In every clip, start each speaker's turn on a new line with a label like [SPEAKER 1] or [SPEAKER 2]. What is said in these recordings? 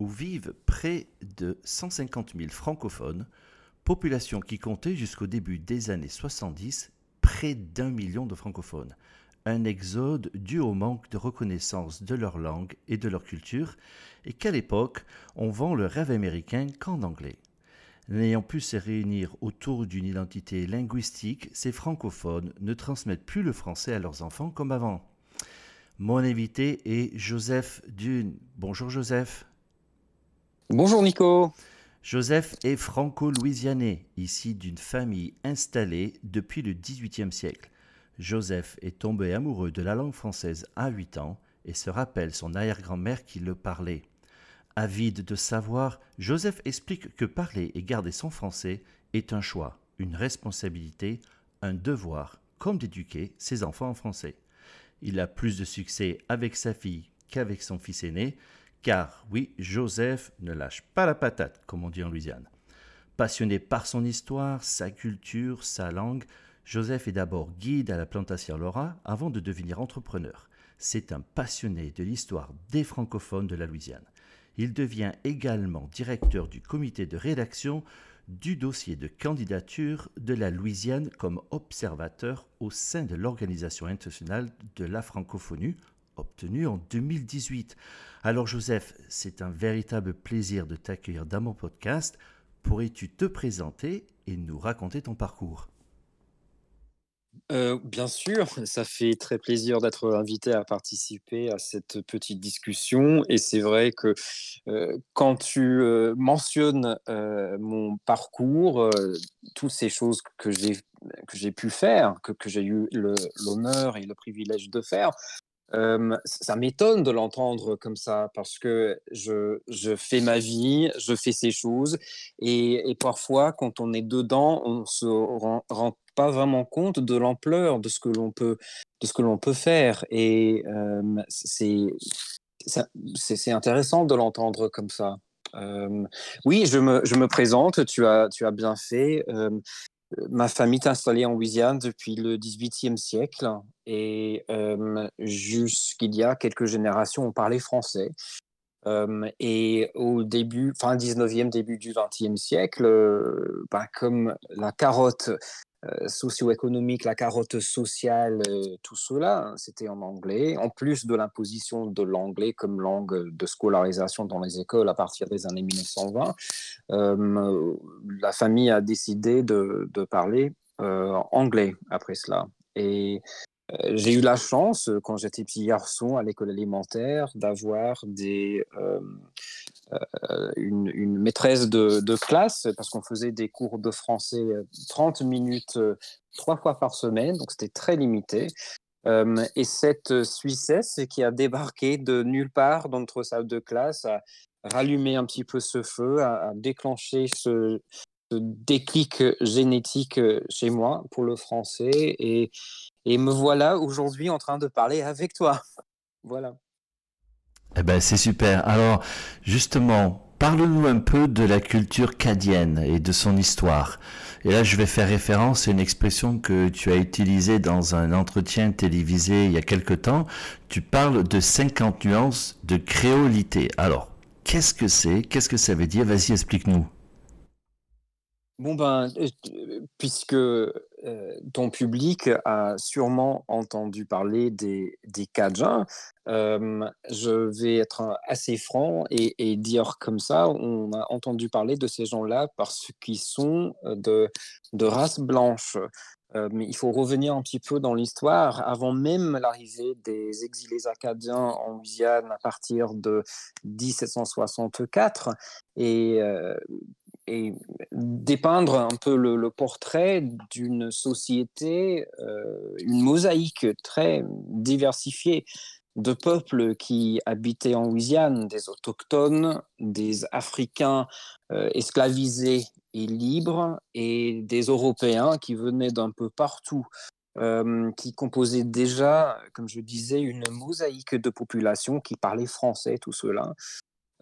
[SPEAKER 1] où vivent près de 150 000 francophones, population qui comptait jusqu'au début des années 70 près d'un million de francophones. Un exode dû au manque de reconnaissance de leur langue et de leur culture, et qu'à l'époque, on vend le rêve américain qu'en anglais. N'ayant pu se réunir autour d'une identité linguistique, ces francophones ne transmettent plus le français à leurs enfants comme avant. Mon invité est Joseph Dune. Bonjour Joseph.
[SPEAKER 2] Bonjour Nico.
[SPEAKER 1] Joseph est franco-louisianais, ici d'une famille installée depuis le XVIIIe siècle. Joseph est tombé amoureux de la langue française à 8 ans et se rappelle son arrière-grand-mère qui le parlait. Avide de savoir, Joseph explique que parler et garder son français est un choix, une responsabilité, un devoir, comme d'éduquer ses enfants en français. Il a plus de succès avec sa fille qu'avec son fils aîné, car oui, Joseph ne lâche pas la patate, comme on dit en Louisiane. Passionné par son histoire, sa culture, sa langue, Joseph est d'abord guide à la plantation Laura avant de devenir entrepreneur. C'est un passionné de l'histoire des francophones de la Louisiane. Il devient également directeur du comité de rédaction du dossier de candidature de la Louisiane comme observateur au sein de l'Organisation internationale de la francophonie, obtenu en 2018. Alors Joseph, c'est un véritable plaisir de t'accueillir dans mon podcast. Pourrais-tu te présenter et nous raconter ton parcours?
[SPEAKER 2] Euh, bien sûr, ça fait très plaisir d'être invité à participer à cette petite discussion. Et c'est vrai que euh, quand tu euh, mentionnes mon parcours, toutes ces choses que j'ai que j'ai pu faire, que, que j'ai eu l'honneur et le privilège de faire, ça m'étonne de l'entendre comme ça parce que je, fais ma vie, je fais ces choses et, parfois quand on est dedans, on se rend, pas vraiment compte de l'ampleur de ce que l'on peut de ce que l'on peut faire et c'est intéressant de l'entendre comme ça. oui, je me, présente, tu as, tu as bien fait. ma famille est installée en Louisiane depuis le XVIIIe siècle et jusqu'il y a quelques générations, on parlait français. et au début, fin 19e, début du 20e siècle, bah, comme la carotte euh, socio-économique, la carotte sociale, euh, tout cela, hein, c'était en anglais, en plus de l'imposition de l'anglais comme langue de scolarisation dans les écoles à partir des années 1920. Euh, la famille a décidé de, de parler anglais après cela. Et j'ai eu la chance, quand j'étais petit garçon à l'école élémentaire, d'avoir une, maîtresse de, classe, parce qu'on faisait des cours de français 30 minutes, trois fois par semaine, donc c'était très limité. et cette Suissesse qui a débarqué de nulle part dans notre salle de classe a rallumé un petit peu ce feu, a, a déclenché ce, ce déclic génétique chez moi pour le français et, et me voilà aujourd'hui en train de parler avec toi. Voilà.
[SPEAKER 1] Eh ben, c'est super. Alors, justement, parle-nous un peu de la culture cadienne et de son histoire. Et là, je vais faire référence à une expression que tu as utilisée dans un entretien télévisé il y a quelque temps. Tu parles de 50 nuances de créolité. Alors, qu'est-ce que c'est? Qu'est-ce que ça veut dire? Vas-y, explique-nous.
[SPEAKER 2] Bon ben, euh, puisque euh, ton public a sûrement entendu parler des, des Cajuns, euh, je vais être assez franc et, dire comme ça, on a entendu parler de ces gens-là parce qu'ils sont de, de race blanche. mais il faut revenir un petit peu dans l'histoire. Avant même l'arrivée des exilés acadiens en Louisiane à partir de 1764, et et dépeindre un peu le, portrait d'une société, euh, une mosaïque très diversifiée de peuples qui habitaient en Louisiane, des autochtones, des Africains euh, esclavisés et libres, et des Européens qui venaient d'un peu partout, euh, qui composaient déjà, comme je disais, une mosaïque de population qui parlait français, tout cela,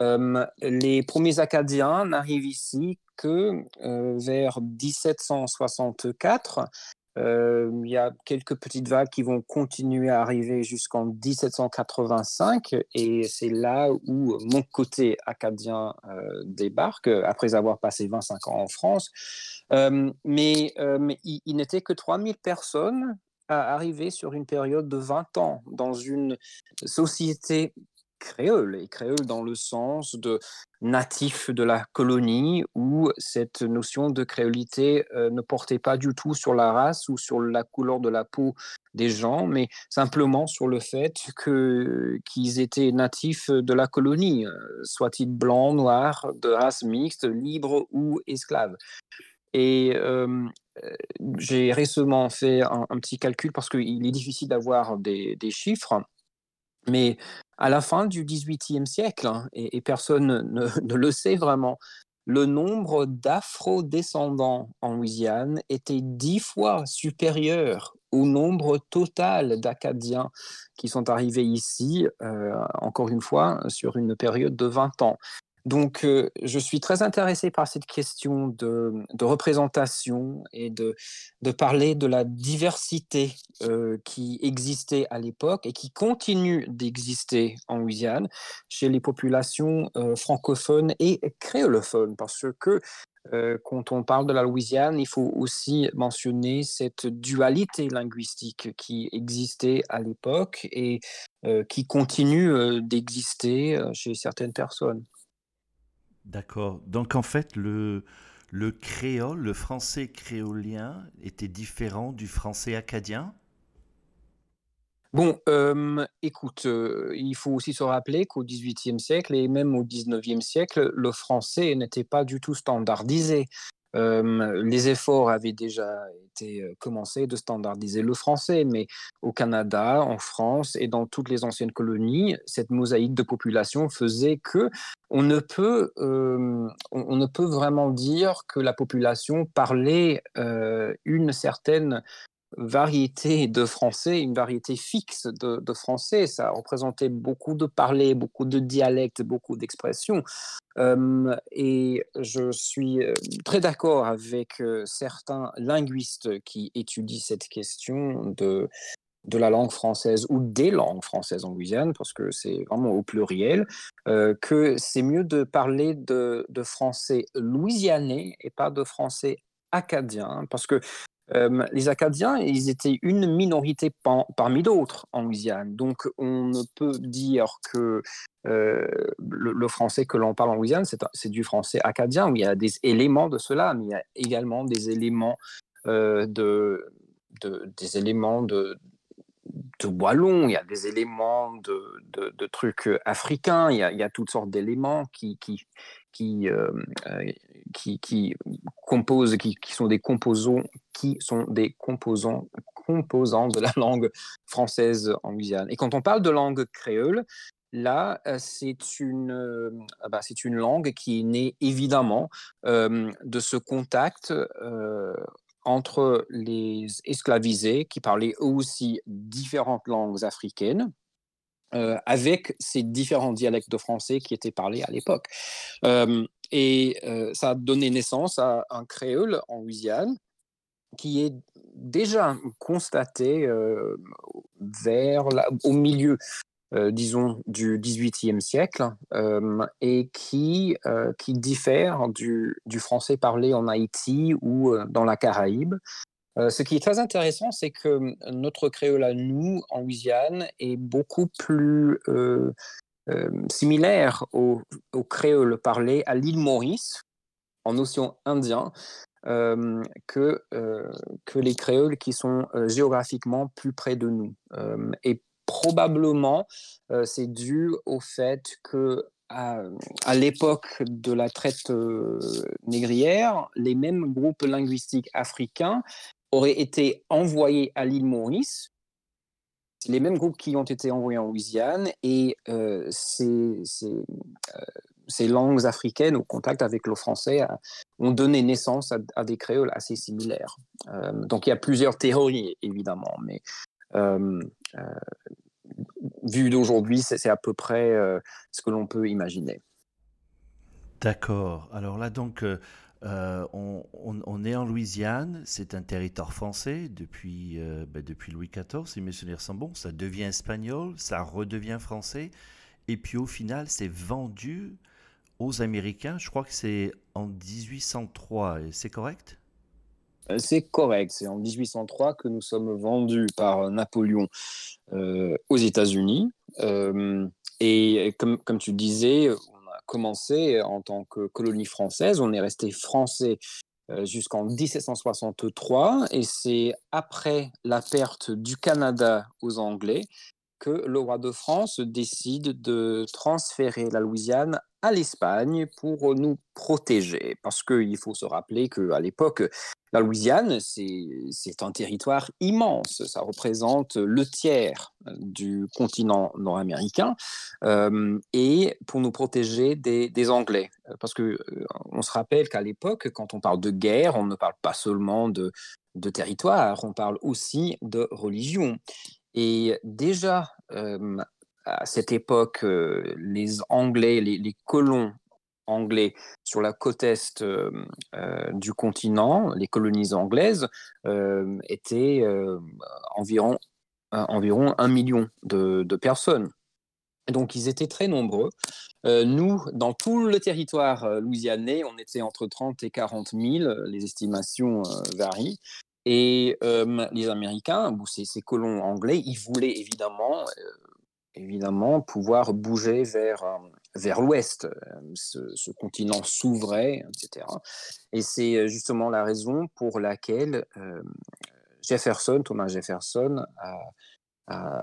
[SPEAKER 2] euh, les premiers Acadiens n'arrivent ici que euh, vers 1764. Euh, il y a quelques petites vagues qui vont continuer à arriver jusqu'en 1785 et c'est là où mon côté acadien débarque après avoir passé 25 ans en France. mais, il, il n'était que 3000 personnes à arriver sur une période de 20 ans dans une société créole, et créole dans le sens de natif de la colonie, où cette notion de créolité euh, ne portait pas du tout sur la race ou sur la couleur de la peau des gens, mais simplement sur le fait que, qu'ils étaient natifs de la colonie, euh, soit-ils blancs, noirs, de race mixte, libres ou esclaves. Et euh, j'ai récemment fait un, petit calcul parce qu'il est difficile d'avoir des, des chiffres. Mais à la fin du XVIIIe siècle, hein, et, personne ne, le sait vraiment, le nombre d'afro-descendants en Louisiane était dix fois supérieur au nombre total d'Acadiens qui sont arrivés ici, euh, encore une fois, sur une période de 20 ans. Donc, euh, je suis très intéressé par cette question de, représentation et de, parler de la diversité euh, qui existait à l'époque et qui continue d'exister en Louisiane chez les populations euh, francophones et créolophones, parce que quand on parle de la Louisiane, il faut aussi mentionner cette dualité linguistique qui existait à l'époque et qui continue d'exister chez certaines personnes.
[SPEAKER 1] D'accord. Donc en fait, le, le créole, le français créolien était différent du français acadien?
[SPEAKER 2] Bon, euh, écoute, euh, il faut aussi se rappeler qu'au XVIIIe siècle et même au XIXe siècle, le français n'était pas du tout standardisé les efforts avaient déjà été commencés de standardiser le français, mais au Canada, en France et dans toutes les anciennes colonies, cette mosaïque de population faisait que on ne peut, on, ne peut vraiment dire que la population parlait une certaine variété de français, une variété fixe de, français. Ça représentait beaucoup de parler, beaucoup de dialectes, beaucoup d'expressions. Euh, et je suis euh, très d'accord avec euh, certains linguistes qui étudient cette question de, de la langue française ou des langues françaises en Guyane, parce que c'est vraiment au pluriel, que c'est mieux de parler de, de français louisianais et pas de français acadien, parce que euh, les Acadiens, ils étaient une minorité parmi d'autres en Louisiane. Donc, on ne peut dire que euh, le, français que l'on parle en Louisiane, c'est du français acadien, il y a des éléments de cela, mais il y a également des éléments euh, de, des éléments de, wallon, il y a des éléments de, trucs africains, il y a, toutes sortes d'éléments qui, qui, qui, composent, qui, qui, sont des composants, qui sont des composants, composants de la langue française en Guyane. Et quand on parle de langue créole, là, euh, c'est une, euh, bah, c'est une langue qui est née évidemment euh, de ce contact entre les esclavisés qui parlaient eux aussi différentes langues africaines avec ces différents dialectes de français qui étaient parlés à l'époque. et ça a donné naissance à un créole en Louisiane qui est déjà constaté vers au milieu disons, du XVIIIe siècle et qui, qui diffère du, français parlé en Haïti ou dans la Caraïbe. Ce qui est très intéressant, c'est que notre créole à nous, en Louisiane, est beaucoup plus similaire au, au, créole parlé à l'île Maurice, en océan Indien, que, que les créoles qui sont géographiquement plus près de nous. et probablement, c'est dû au fait que à, l'époque de la traite négrière, les mêmes groupes linguistiques africains auraient été envoyés à l'île Maurice. Les mêmes groupes qui ont été envoyés en Louisiane et ces, ces, langues africaines au contact avec le français ont donné naissance à, des créoles assez similaires. donc il y a plusieurs théories évidemment, mais vu d'aujourd'hui, c'est à peu près euh, ce que l'on peut imaginer.
[SPEAKER 1] D'accord. Alors là, donc, euh, euh, on, est en Louisiane, c'est un territoire français depuis, ben, depuis Louis XIV, si mes souvenirs. Ça devient espagnol, ça redevient français. Et puis au final, c'est vendu aux Américains. Je crois que c'est en 1803, c'est correct?
[SPEAKER 2] Euh, c'est correct. C'est en 1803 que nous sommes vendus par Napoléon euh, aux États-Unis. Euh, et comme, tu disais, commencé en tant que colonie française. On est resté français jusqu'en 1763. Et c'est après la perte du Canada aux Anglais que le roi de France décide de transférer la Louisiane à l'Espagne pour nous protéger. Parce qu'il faut se rappeler qu'à l'époque, la Louisiane, c'est un territoire immense. Ça représente le tiers du continent nord-américain. Euh, et pour nous protéger des, Anglais. Parce qu'on euh, se rappelle qu'à l'époque, quand on parle de guerre, on ne parle pas seulement de, de territoire, on parle aussi de religion. Et déjà, euh, à cette époque, euh, les Anglais, les, colons anglais sur la côte est euh, du continent, les colonies anglaises, étaient environ, environ un million de, personnes. Donc ils étaient très nombreux. nous, dans tout le territoire louisianais, on était entre 30 et 40 000, les estimations varient. Et les Américains, ces, ces, colons anglais, ils voulaient évidemment, évidemment pouvoir bouger vers, vers l'ouest, ce, continent s'ouvrait, etc. Et c'est justement la raison pour laquelle Jefferson, Thomas Jefferson, a,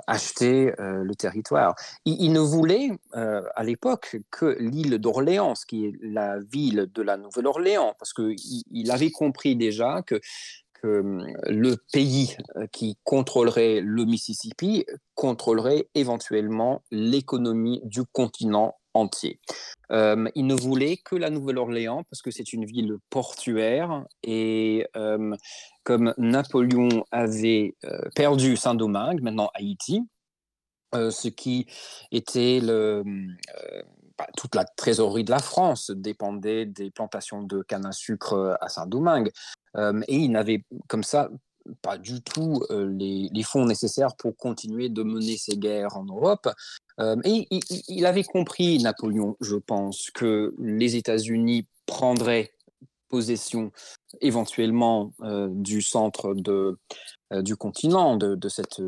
[SPEAKER 2] acheté le territoire. Il, ne voulait à l'époque que l'île d'Orléans, qui est la ville de la Nouvelle-Orléans, parce qu'il il avait compris déjà que Hum, le pays euh, qui contrôlerait le Mississippi contrôlerait éventuellement l'économie du continent entier. Hum, il ne voulait que la Nouvelle-Orléans parce que c'est une ville portuaire et comme Napoléon avait euh, perdu Saint-Domingue, maintenant Haïti, euh, ce qui était le, toute la trésorerie de la France dépendait des plantations de canne à sucre à Saint-Domingue et il n'avait comme ça pas du tout les, fonds nécessaires pour continuer de mener ses guerres en Europe. et il, avait compris, Napoléon, je pense, que les États-Unis prendraient possession éventuellement du centre du continent, de cette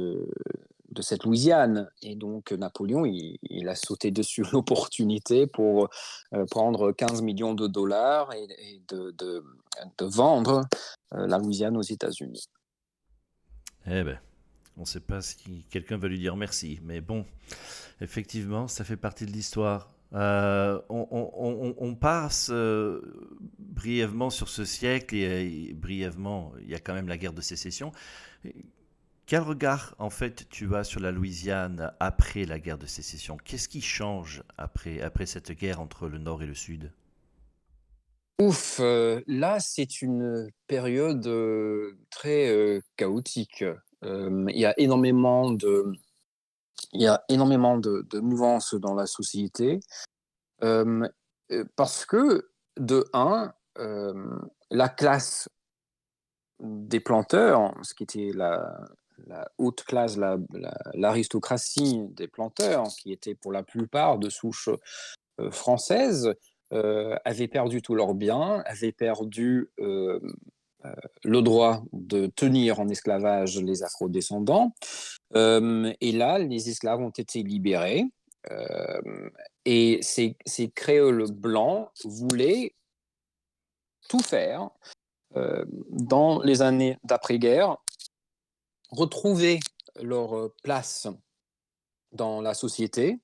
[SPEAKER 2] de cette Louisiane. Et donc Napoléon, il, a sauté dessus l'opportunité pour euh, prendre 15 millions de dollars et, de, vendre euh, la Louisiane aux États-Unis.
[SPEAKER 1] Eh ben, on ne sait pas si quelqu'un va lui dire merci, mais bon, effectivement, ça fait partie de l'histoire. Euh, on, passe brièvement sur ce siècle et, brièvement, il y a quand même la guerre de sécession. Quel regard, en fait, tu as sur la Louisiane après la guerre de sécession? Qu'est-ce qui change après, après cette guerre entre le Nord et le Sud?
[SPEAKER 2] Ouf, euh, là, c'est une période euh, très euh, chaotique. Il y a énormément de, y énormément de mouvances dans la société. Parce que, de un, la classe des planteurs, ce qui était la, la haute classe, l'aristocratie la, des planteurs, qui était pour la plupart de souche euh, française, euh, avaient perdu tous leurs biens, avaient perdu euh, le droit de tenir en esclavage les afro-descendants. et là, les esclaves ont été libérés. et ces créoles blancs voulaient tout faire dans les années d'après-guerre retrouver leur euh, place dans la société,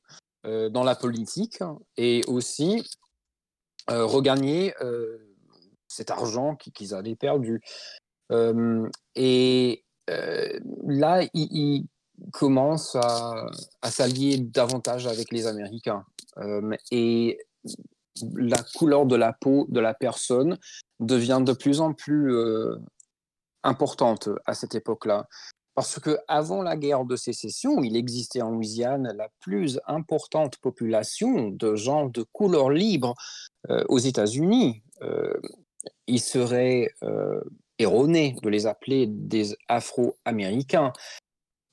[SPEAKER 2] euh, dans la politique, et aussi euh, regagner cet argent qu'ils avaient perdu. et là, ils commencent à, à s'allier davantage avec les Américains. et la couleur de la peau de la personne devient de plus en plus importante à cette époque-là. Parce que avant la guerre de sécession, il existait en Louisiane la plus importante population de gens de couleur libre euh, aux États-Unis. Euh, il serait euh, erroné de les appeler des Afro-Américains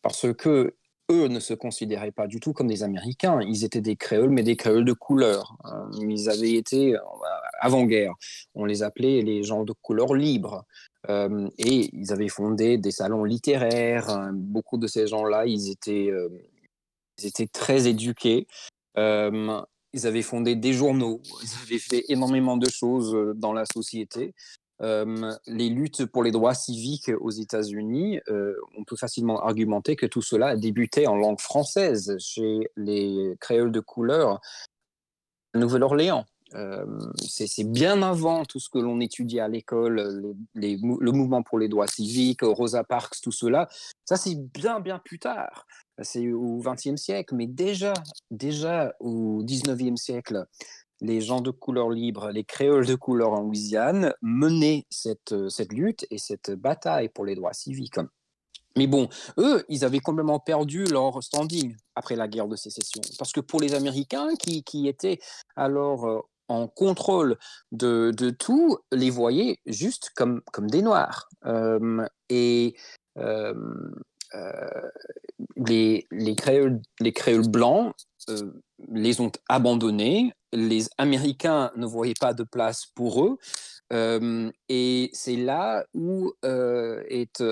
[SPEAKER 2] parce que eux ne se considéraient pas du tout comme des Américains. Ils étaient des créoles, mais des créoles de couleur. Hein. Ils avaient été avant-guerre. On les appelait les gens de couleur libre. Euh, et ils avaient fondé des salons littéraires. Beaucoup de ces gens-là, ils étaient, euh, très éduqués. Euh, ils avaient fondé des journaux. Ils avaient fait énormément de choses dans la société. Les luttes pour les droits civiques aux États-Unis, on peut facilement argumenter que tout cela a débuté en langue française chez les créoles de couleur Nouvelle-Orléans c'est bien avant tout ce que l'on étudie à l'école, le mouvement pour les droits civiques, Rosa Parks, tout cela. Ça, c'est bien, bien plus tard. C'est au XXe siècle, mais déjà, déjà au XIXe siècle, les gens de couleur libre, les créoles de couleur en Louisiane, menaient cette, cette lutte et cette bataille pour les droits civiques. Mais bon, eux, ils avaient complètement perdu leur standing après la guerre de sécession. Parce que pour les Américains qui, qui étaient alors euh, en contrôle de, de, tout, les voyaient juste comme, comme des noirs. Euh, et euh, euh, les, les, créoles, les créoles blancs les ont abandonnés. Les Américains ne voyaient pas de place pour eux. et c'est là où est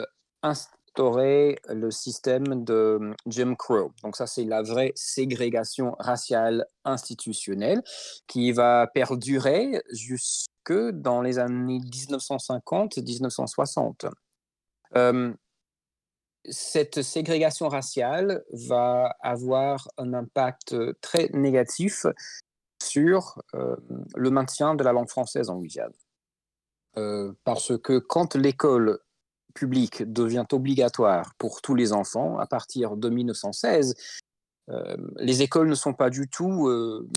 [SPEAKER 2] le système de hum, Jim Crow. Donc ça, c'est la vraie ségrégation raciale institutionnelle qui va perdurer jusque dans les années 1950-1960. Hum, cette ségrégation raciale va avoir un impact très négatif sur hum, le maintien de la langue française en Louisiane. Euh, parce que quand l'école public devient obligatoire pour tous les enfants à partir de 1916, euh, les écoles ne sont pas du tout euh,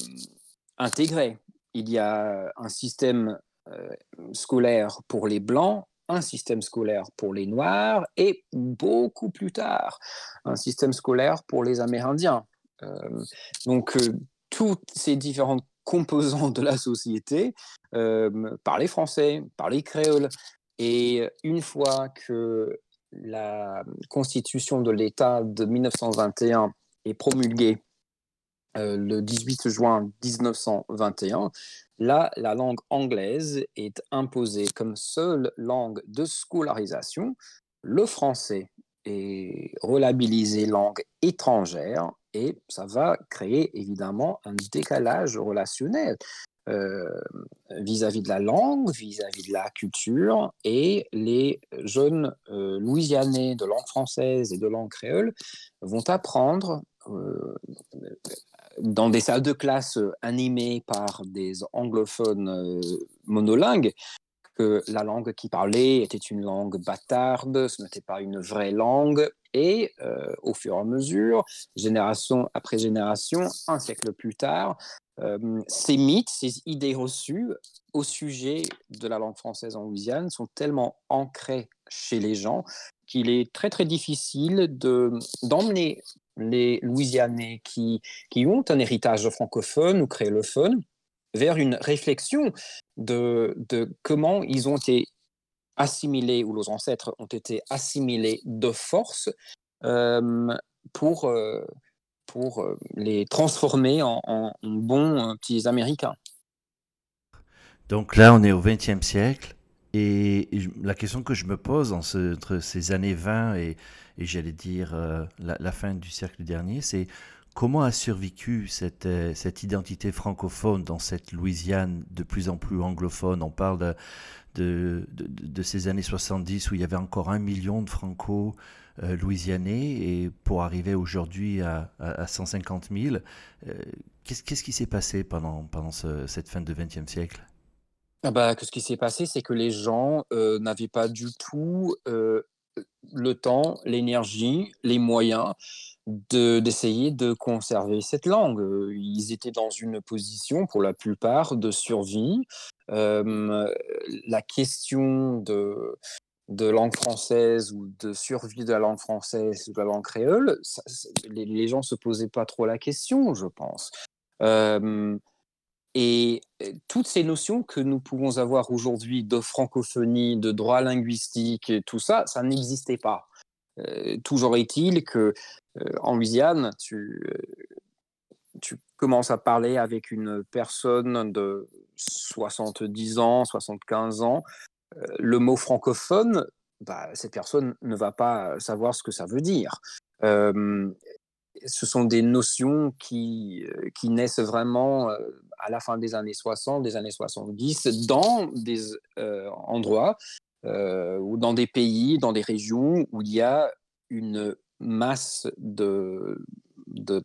[SPEAKER 2] intégrées. Il y a un système euh, scolaire pour les blancs, un système scolaire pour les noirs et beaucoup plus tard, un système scolaire pour les amérindiens. donc, toutes ces différentes composantes de la société, par les Français, par les créoles, et une fois que la constitution de l'État de 1921 est promulguée euh, le 18 juin 1921, là, la langue anglaise est imposée comme seule langue de scolarisation. Le français est relabilisé langue étrangère et ça va créer évidemment un décalage relationnel. Euh, vis-à-vis de la langue, vis-à-vis de la culture, et les jeunes euh, louisianais de langue française et de langue créole vont apprendre euh, dans des salles de classe animées par des anglophones monolingues la langue qui parlait était une langue bâtarde, ce n'était pas une vraie langue, et au fur et à mesure, génération après génération, un siècle plus tard, ces mythes, ces idées reçues au sujet de la langue française en Louisiane sont tellement ancrés chez les gens qu'il est très très difficile d'emmener les Louisianais qui, qui ont un héritage francophone ou créolophone vers une réflexion de, de comment ils ont été assimilés ou leurs ancêtres ont été assimilés de force euh, pour, euh, pour euh, les transformer en, bons petits Américains.
[SPEAKER 1] Donc là, on est au XXe siècle. Et la question que je me pose entre ces années 20 et, et j'allais dire la, fin du siècle dernier, c'est comment a survécu cette, cette identité francophone dans cette Louisiane de plus en plus anglophone? On parle de, ces années 70 où il y avait encore un million de franco euh, et pour arriver aujourd'hui à, à, 150 000. Euh, qu'est-ce, qui s'est passé pendant, cette fin de XXe siècle?
[SPEAKER 2] Ah bah, ce qui s'est passé, c'est que les gens euh, n'avaient pas du tout le temps, l'énergie, les moyens d'essayer de, conserver cette langue. Ils étaient dans une position, pour la plupart, de survie. la question de, de langue française ou de survie de la langue française ou de la langue créole, les, gens ne se posaient pas trop la question, je pense. Et toutes ces notions que nous pouvons avoir aujourd'hui de francophonie, de droit linguistique, et tout ça, ça n'existait pas. Toujours est-il que en Louisiane, tu, commences à parler avec une personne de 70 ans, 75 ans, le mot francophone, bah, cette personne ne va pas savoir ce que ça veut dire. Ce sont des notions qui, naissent vraiment à la fin des années 60, des années 70, dans des endroits ou dans des pays, dans des régions où il y a une masse de,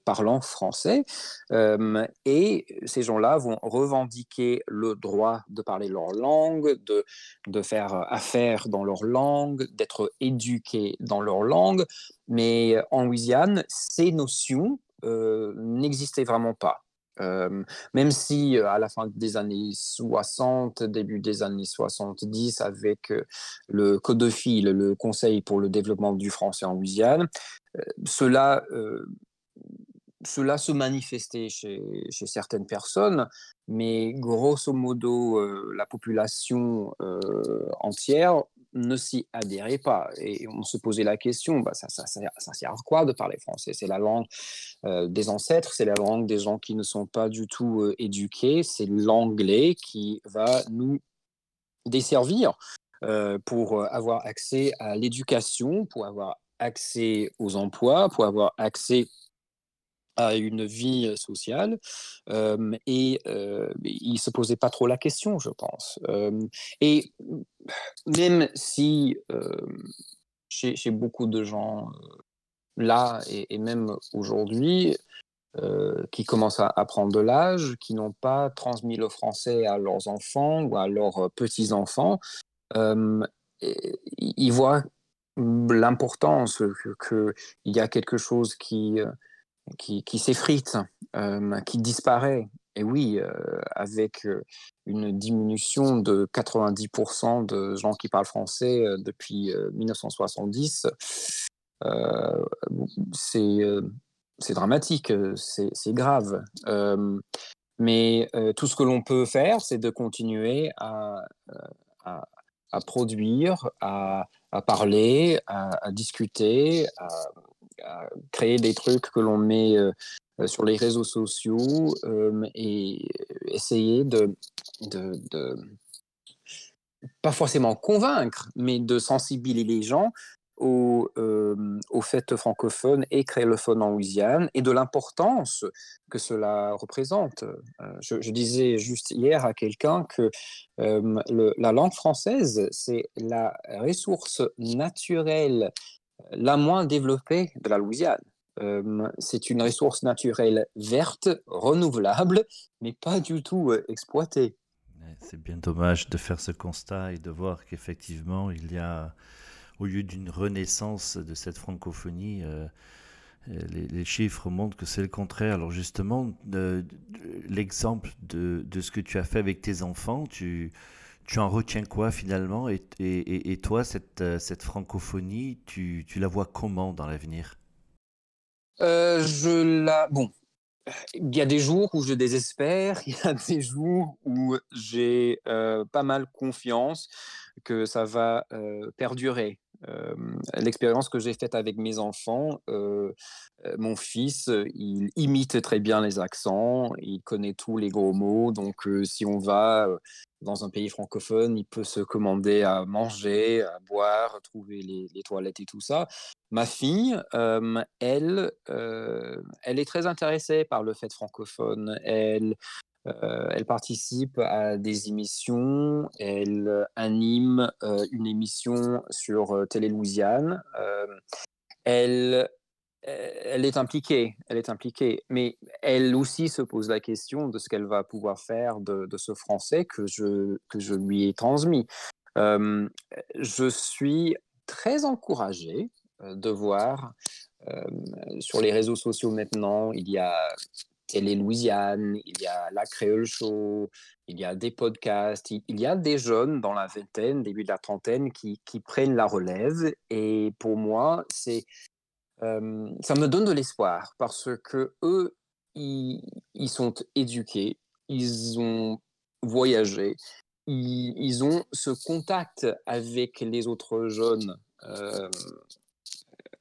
[SPEAKER 2] parlants français. Euh, et ces gens-là vont revendiquer le droit de parler leur langue, de, de faire affaire dans leur langue, d'être éduqués dans leur langue. Mais en Louisiane, ces notions euh, n'existaient vraiment pas. Euh, même si à la fin des années 60, début des années 70, avec le CODEFIL, le Conseil pour le développement du français en Louisiane, cela cela se manifestait chez, certaines personnes, mais grosso modo, euh, la population euh, entière ne s'y adhérait pas. Et on se posait la question, bah, ça, ça, sert à quoi de parler français? C'est la langue euh, des ancêtres, c'est la langue des gens qui ne sont pas du tout éduqués, c'est l'anglais qui va nous desservir pour avoir accès à l'éducation, pour avoir accès aux emplois, pour avoir accès à une vie sociale et il ne se posait pas trop la question, je pense. et même si chez, beaucoup de gens là et, même aujourd'hui, qui commencent à, prendre de l'âge, qui n'ont pas transmis le français à leurs enfants ou à leurs petits-enfants, ils voient l'importance qu'il y a quelque chose qui qui, s'effrite, euh, qui disparaît. Et oui, euh, avec euh, une diminution de 90% de gens qui parlent français depuis 1970, c'est dramatique, c'est grave. mais tout ce que l'on peut faire, c'est de continuer à, à, à produire, à, à parler, à, discuter, à, créer des trucs que l'on met euh, euh, sur les réseaux sociaux euh, et essayer de, pas forcément convaincre, mais de sensibiliser les gens aux, aux fêtes francophones et créolophones en Louisiane et de l'importance que cela représente. je, disais juste hier à quelqu'un que la langue française, c'est la ressource naturelle la moins développée de la Louisiane. Euh, c'est une ressource naturelle verte, renouvelable, mais pas du tout euh, exploitée.
[SPEAKER 1] C'est bien dommage de faire ce constat et de voir qu'effectivement, il y a, au lieu d'une renaissance de cette francophonie, euh, les, chiffres montrent que c'est le contraire. Alors justement, l'exemple de, de, ce que tu as fait avec tes enfants, tu, tu en retiens quoi finalement? Et, et, et, toi, cette, euh, cette francophonie, tu, tu, la vois comment dans l'avenir?
[SPEAKER 2] Je la... Bon, il y a des jours où je désespère, il y a des jours où j'ai pas mal confiance que ça va perdurer. L'expérience que j'ai faite avec mes enfants, mon fils, il imite très bien les accents, il connaît tous les gros mots, donc si on va dans un pays francophone, il peut se commander à manger, à boire, trouver les, toilettes et tout ça. Ma fille, elle, elle est très intéressée par le fait francophone. Elle, elle participe à des émissions, elle anime une émission sur Télé Louisiane. elle elle est impliquée, elle est impliquée, mais elle aussi se pose la question de ce qu'elle va pouvoir faire de, ce français que je, que je lui ai transmis. Euh, je suis très encouragé euh, de voir euh, sur les réseaux sociaux maintenant, il y a Télé Louisiane, il y a La Créole Show, il y a des podcasts, il y a des jeunes dans la vingtaine, début de la trentaine qui, qui prennent la relève. Et pour moi, c'est ça me donne de l'espoir parce que eux, ils, sont éduqués, ils ont voyagé, ils, ont ce contact avec les autres jeunes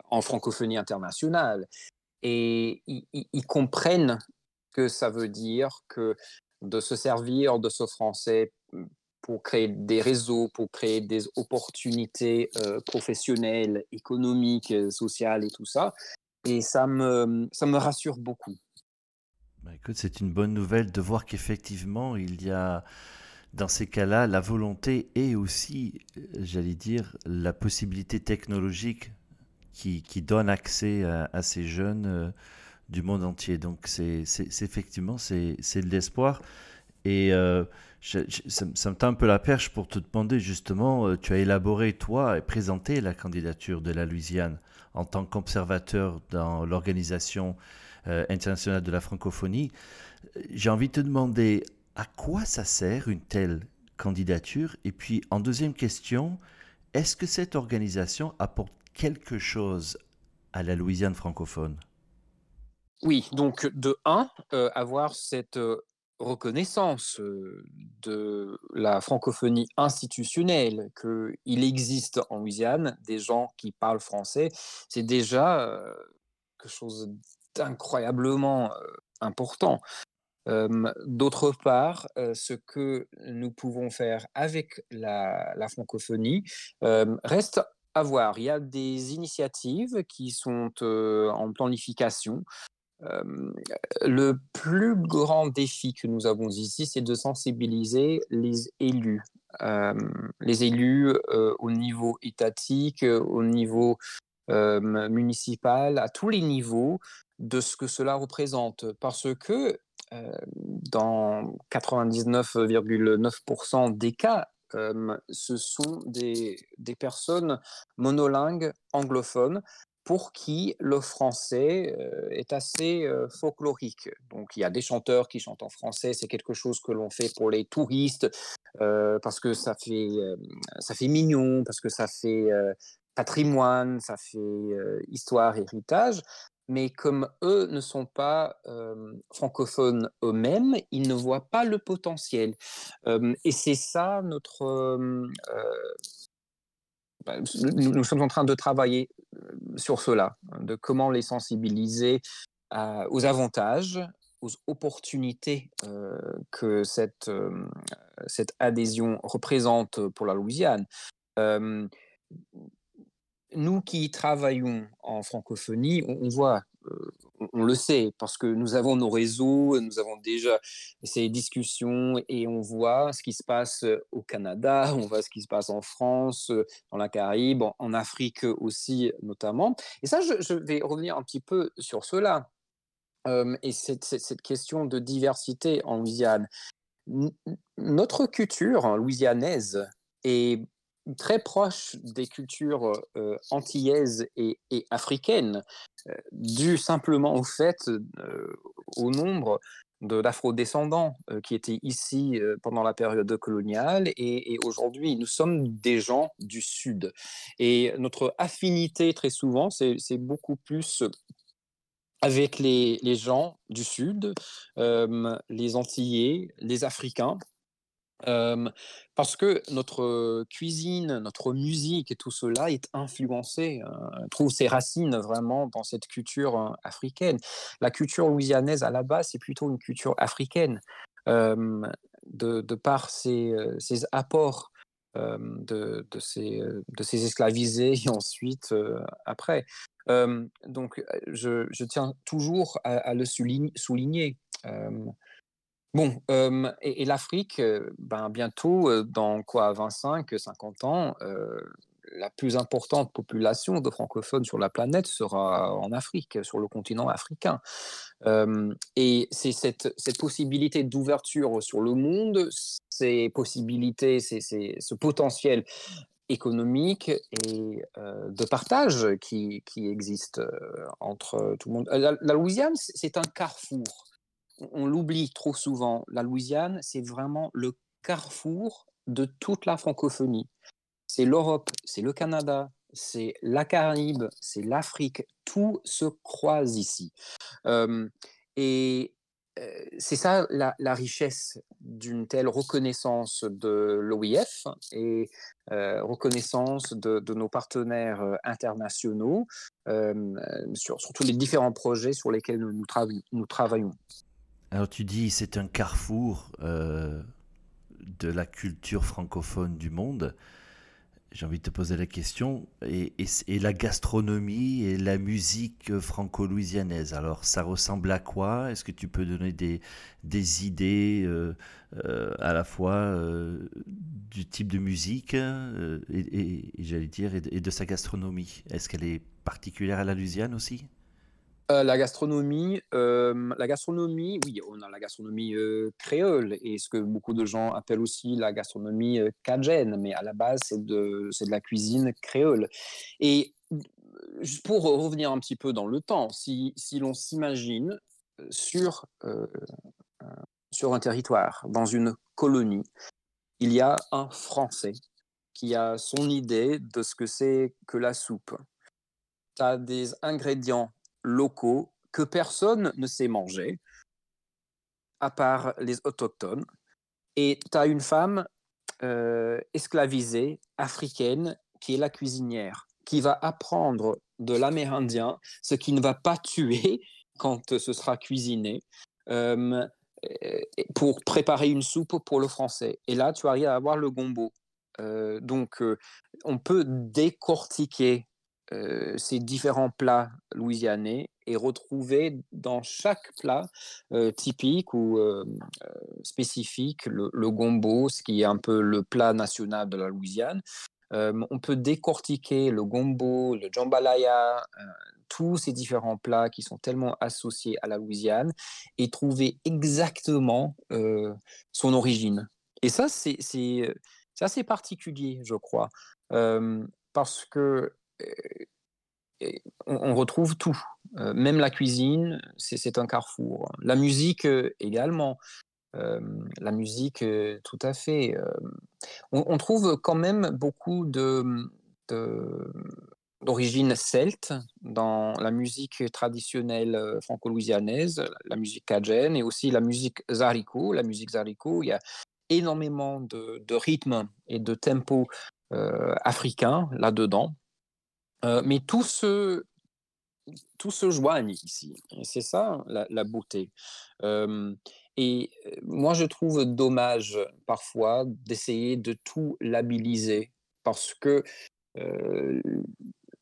[SPEAKER 2] en francophonie internationale et ils, comprennent que ça veut dire que de se servir de ce français pour créer des réseaux, pour créer des opportunités euh, professionnelles, économiques, euh, sociales et tout ça. Et ça me, ça me rassure beaucoup.
[SPEAKER 1] Bah, écoute, c'est une bonne nouvelle de voir qu'effectivement, il y a dans ces cas-là la volonté et aussi, euh, j'allais dire, la possibilité technologique qui, qui donne accès à, ces jeunes du monde entier. Donc, c'est effectivement, c'est de l'espoir. Et ça, me tend un peu la perche pour te demander justement, euh, tu as élaboré toi et présenté la candidature de la Louisiane en tant qu'observateur dans l'organisation euh, internationale de la francophonie. J'ai envie de te demander à quoi ça sert une telle candidature? Et puis en deuxième question, est-ce que cette organisation apporte quelque chose à la Louisiane francophone?
[SPEAKER 2] Oui, donc de un, euh, avoir cette reconnaissance de la francophonie institutionnelle, qu'il existe en Louisiane des gens qui parlent français, c'est déjà quelque chose d'incroyablement important. D'autre part, ce que nous pouvons faire avec la, la francophonie reste à voir. Il y a des initiatives qui sont en planification le plus grand défi que nous avons ici, c'est de sensibiliser les élus. les élus au niveau étatique, au niveau municipal, à tous les niveaux de ce que cela représente. Parce que dans 99,9% des cas, ce sont des, des personnes monolingues anglophones pour qui le français euh, est assez euh, folklorique. Donc il y a des chanteurs qui chantent en français, c'est quelque chose que l'on fait pour les touristes, euh, parce que ça fait, ça fait mignon, parce que ça fait patrimoine, ça fait histoire, héritage. Mais comme eux ne sont pas francophones eux-mêmes, ils ne voient pas le potentiel. et c'est ça notre bah, nous, sommes en train de travailler euh, sur cela, de comment les sensibiliser aux avantages, aux opportunités euh, que euh, cette adhésion représente pour la Louisiane. nous qui travaillons en francophonie, on voit on le sait parce que nous avons nos réseaux, nous avons déjà ces discussions et on voit ce qui se passe au Canada, on voit ce qui se passe en France, dans la Caraïbe, en Afrique aussi notamment. Et ça, je, vais revenir un petit peu sur cela. et cette, cette, question de diversité en Louisiane. notre culture louisianaise est très proche des cultures antillaises et, africaines, euh, simplement au fait, au nombre d'afro-descendants qui étaient ici pendant la période coloniale et, aujourd'hui nous sommes des gens du Sud. Et notre affinité très souvent, c'est beaucoup plus avec les, les, gens du Sud, les Antillais, les Africains, parce que notre cuisine, notre musique et tout cela est influencé, trouve ses racines vraiment dans cette culture africaine. La culture louisianaise, à la base, c'est plutôt une culture africaine, de, de, par ses, ses apports de, de, ces, de ces esclavisés et ensuite après. donc, je, je, tiens toujours à, le souligner. Bon, et, l'Afrique, ben, bientôt, dans quoi, 25, 50 ans, la plus importante population de francophones sur la planète sera en Afrique, sur le continent africain. et c'est cette, cette, possibilité d'ouverture sur le monde, ces possibilités, c'est ce potentiel économique et de partage qui, qui existe entre tout le monde. la Louisiane, c'est un carrefour on l'oublie trop souvent, la Louisiane, c'est vraiment le carrefour de toute la francophonie. C'est l'Europe, c'est le Canada, c'est la Caraïbe, c'est l'Afrique, tout se croise ici. et c'est ça la, richesse d'une telle reconnaissance de l'OIF et reconnaissance de, nos partenaires internationaux sur, tous les différents projets sur lesquels nous travaillons.
[SPEAKER 1] Alors tu dis c'est un carrefour euh, de la culture francophone du monde. J'ai envie de te poser la question. Et, la gastronomie et la musique franco-louisianaise, alors ça ressemble à quoi? Est-ce que tu peux donner des, idées euh, euh, à la fois du type de musique et, j'allais dire et de sa gastronomie? Est-ce qu'elle est particulière à la Louisiane aussi?
[SPEAKER 2] Euh, la gastronomie, euh, la gastronomie, oui, on a la gastronomie euh, créole et ce que beaucoup de gens appellent aussi la gastronomie cajun, mais à la base c'est de, de la cuisine créole. Et pour revenir un petit peu dans le temps, si, si l'on s'imagine sur, sur un territoire, dans une colonie, il y a un Français qui a son idée de ce que c'est que la soupe. Tu as des ingrédients locaux que personne ne sait manger, à part les autochtones. Et tu as une femme euh, esclavisée, africaine, qui est la cuisinière, qui va apprendre de l'amérindien ce qui ne va pas tuer quand ce sera cuisiné. Euh, pour préparer une soupe pour le français. Et là, tu arrives à avoir le gombo. Euh, donc, on peut décortiquer euh, ces différents plats louisianais et retrouver dans chaque plat euh, typique ou euh, spécifique le, gombo, ce qui est un peu le plat national de la Louisiane. on peut décortiquer le gombo, le jambalaya, tous ces différents plats qui sont tellement associés à la Louisiane et trouver exactement son origine. Et ça, c'est assez particulier, je crois, parce que on, retrouve tout, euh, même la cuisine, c'est un carrefour. La musique euh, également, euh, la musique tout à fait. On, trouve quand même beaucoup de, d'origine celte dans la musique traditionnelle franco-louisianaise, la musique cajun et aussi la musique zariko. La musique il y a énormément de, de rythme et de tempo africain là-dedans. Euh, mais tout se, tout se joigne ici. C'est ça la, beauté. Et moi, je trouve dommage parfois d'essayer de tout labelliser parce que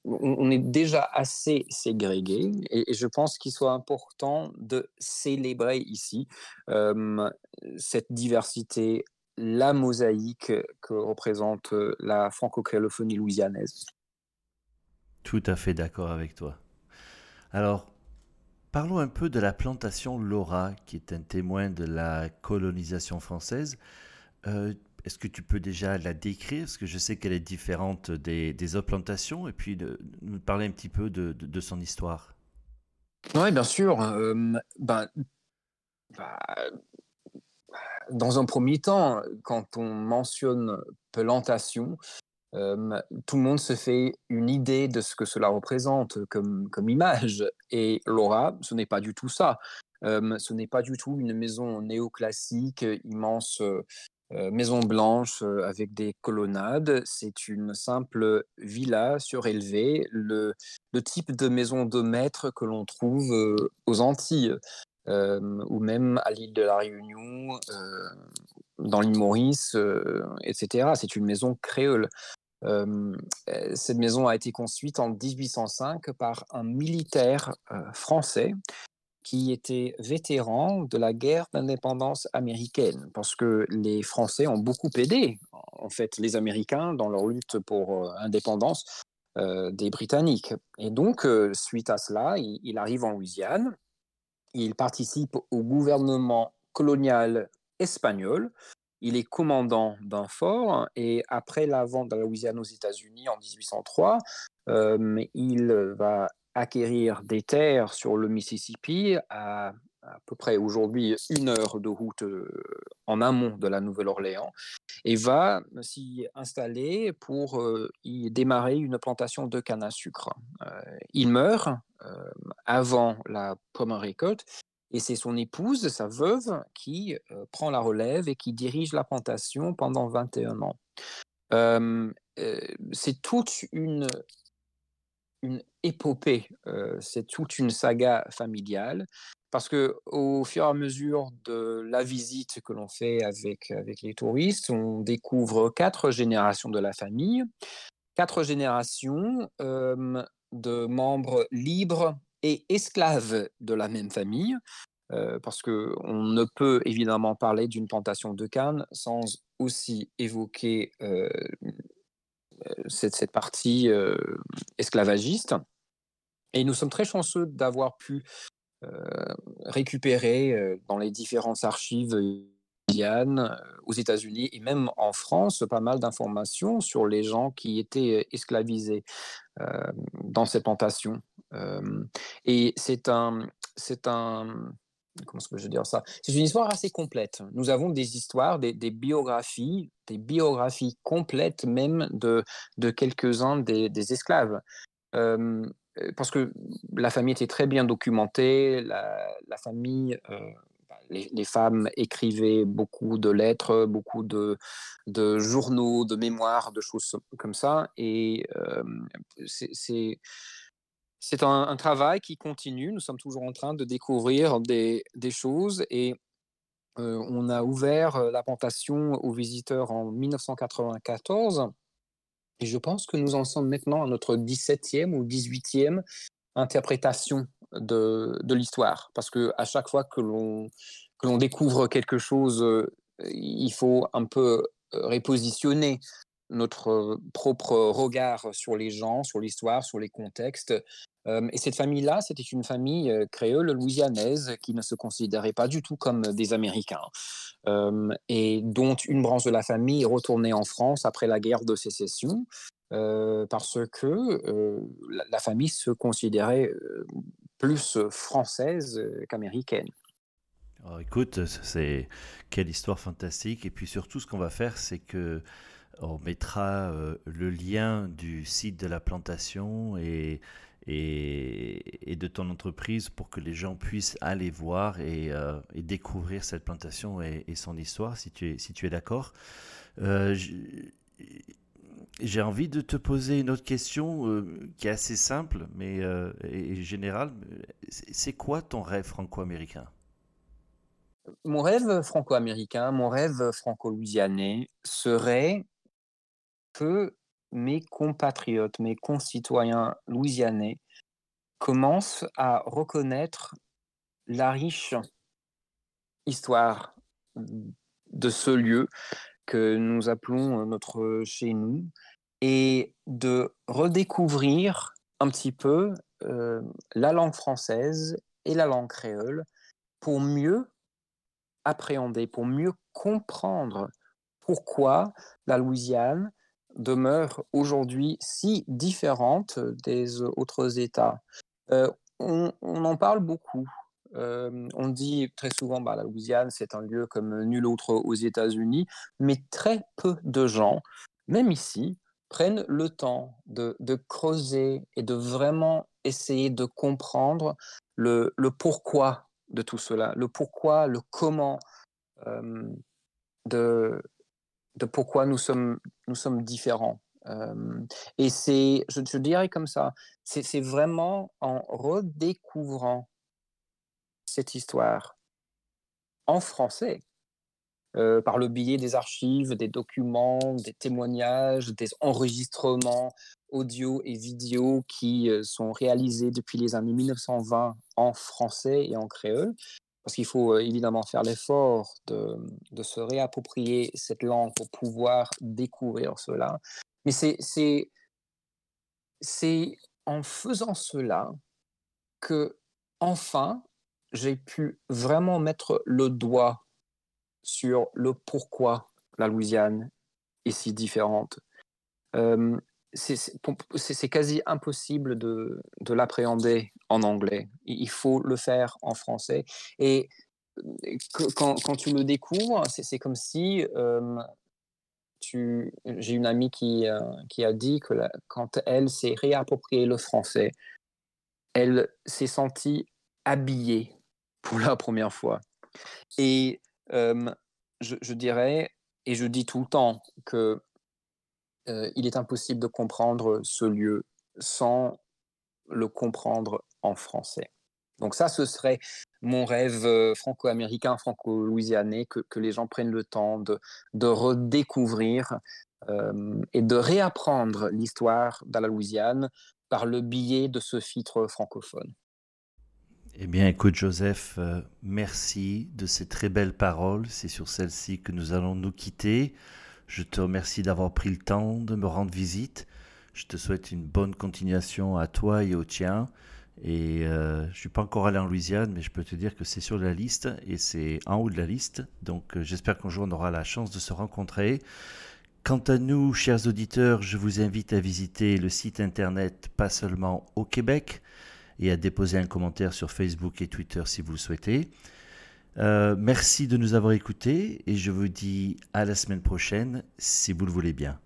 [SPEAKER 2] on, est déjà assez ségrégué et, je pense qu'il soit important de célébrer ici cette diversité, la mosaïque que représente la franco-créolophonie louisianaise.
[SPEAKER 1] Tout à fait d'accord avec toi. Alors, parlons un peu de la plantation Laura, qui est un témoin de la colonisation française. Euh, est-ce que tu peux déjà la décrire? Parce que je sais qu'elle est différente des, autres plantations, et puis de, nous parler un petit peu de, son histoire.
[SPEAKER 2] Oui, bien sûr. Euh, ben, bah, dans un premier temps, quand on mentionne plantation, tout le monde se fait une idée de ce que cela représente comme, image. Et Laura, ce n'est pas du tout ça. ce n'est pas du tout une maison néoclassique, immense maison blanche avec des colonnades. C'est une simple villa surélevée, le, le type de maison de maître que l'on trouve aux Antilles. ou même à l'île de la Réunion, dans l'île Maurice, etc. C'est une maison créole cette maison a été construite en 1805 par un militaire français qui était vétéran de la guerre d'indépendance américaine, parce que les Français ont beaucoup aidé, en fait, les Américains dans leur lutte pour l'indépendance des Britanniques. Et donc, suite à cela, il, arrive en Louisiane, il participe au gouvernement colonial espagnol, il est commandant d'un fort et après la vente de la Louisiane aux États-Unis en 1803, euh, il va acquérir des terres sur le Mississippi à à peu près aujourd'hui une heure de route euh, en amont de la Nouvelle-Orléans et va s'y installer pour euh, y démarrer une plantation de canne à sucre. il meurt avant la première récolte et c'est son épouse, sa veuve, qui euh, prend la relève et qui dirige la plantation pendant 21 ans. Euh, c'est toute une, une épopée, euh, c'est toute une saga familiale, parce que au fur et à mesure de la visite que l'on fait avec, avec les touristes, on découvre quatre générations de la famille, quatre générations de membres libres et esclaves de la même famille, euh, parce qu'on ne peut évidemment parler d'une plantation de canne sans aussi évoquer euh, euh, cette, cette, partie esclavagiste. Et nous sommes très chanceux d'avoir pu récupérer dans les différentes archives aux États-Unis et même en France pas mal d'informations sur les gens qui étaient esclavisés dans ces plantations. et c'est un, c'est un, comment que je veux dire ça? C'est une histoire assez complète. Nous avons des histoires, des, biographies, des biographies complètes même de, de quelques-uns des, esclaves. Euh, parce que la famille était très bien documentée, la, famille, les, femmes écrivaient beaucoup de lettres, beaucoup de, journaux, de mémoires, de choses comme ça. Et euh, c'est un, travail qui continue. Nous sommes toujours en train de découvrir des, choses et euh, on a ouvert la plantation aux visiteurs en 1994 et je pense que nous en sommes maintenant à notre 17e ou 18e interprétation de, l'histoire. Parce que à chaque fois que l'on que l'on découvre quelque chose, euh, il faut un peu repositionner notre propre regard sur les gens, sur l'histoire, sur les contextes, et cette famille-là, c'était une famille créole louisianaise qui ne se considérait pas du tout comme des Américains, et dont une branche de la famille est retournée en France après la guerre de sécession, parce que la, famille se considérait plus française qu'américaine.
[SPEAKER 1] Alors écoute, c'est quelle histoire fantastique. Et puis surtout, ce qu'on va faire, c'est que on mettra le lien du site de la plantation et, et, de ton entreprise pour que les gens puissent aller voir et, euh, découvrir cette plantation et, son histoire, si tu es, si tu es d'accord. Euh, j'ai envie de te poser une autre question euh, qui est assez simple mais et, générale. C'est quoi ton rêve franco-américain?
[SPEAKER 2] Mon rêve franco-américain, mon rêve franco-louisianais serait que mes compatriotes, mes concitoyens louisianais commencent à reconnaître la riche histoire de ce lieu que nous appelons notre chez nous et de redécouvrir un petit peu la langue française et la langue créole pour mieux appréhender, pour mieux comprendre pourquoi la Louisiane demeure aujourd'hui si différente des autres États. On, en parle beaucoup. On dit très souvent bah, la Louisiane, c'est un lieu comme nul autre aux États-Unis, mais très peu de gens, même ici, prennent le temps de, creuser et de vraiment essayer de comprendre le, pourquoi de tout cela, le pourquoi, le comment, de, pourquoi nous sommes, différents. Et c'est, je, je, dirais comme ça, c'est vraiment en redécouvrant cette histoire en français, euh, par le biais des archives, des documents, des témoignages, des enregistrements audio et vidéo qui euh, sont réalisés depuis les années 1920 en français et en créole. Parce qu'il faut euh, évidemment faire l'effort de, de, se réapproprier cette langue pour pouvoir découvrir cela. Mais c'est en faisant cela que, enfin, j'ai pu vraiment mettre le doigt sur le pourquoi la Louisiane est si différente. Euh, c'est quasi impossible de, de l'appréhender en anglais. Il faut le faire en français. Et quand, quand tu le découvres, c'est comme si euh, j'ai une amie euh, qui a dit que quand elle s'est réappropriée le français, elle s'est sentie habillée pour la première fois. Et je, dirais, et je dis tout le temps, que il est impossible de comprendre ce lieu sans le comprendre en français. Donc ça, ce serait mon rêve franco-américain, franco-louisianais, que, les gens prennent le temps de, de redécouvrir et de réapprendre l'histoire de la Louisiane par le biais de ce filtre francophone.
[SPEAKER 1] Eh bien, écoute, Joseph, euh, merci de ces très belles paroles. C'est sur celles-ci que nous allons nous quitter. Je te remercie d'avoir pris le temps de me rendre visite. Je te souhaite une bonne continuation à toi et au tien. Et euh, je ne suis pas encore allé en Louisiane, mais je peux te dire que c'est sur la liste et c'est en haut de la liste. Donc, euh, j'espère qu'un jour on aura la chance de se rencontrer. Quant à nous, chers auditeurs, je vous invite à visiter le site internet Pas seulement au Québec et à déposer un commentaire sur Facebook et Twitter si vous le souhaitez. Euh, merci de nous avoir écoutés et je vous dis à la semaine prochaine si vous le voulez bien.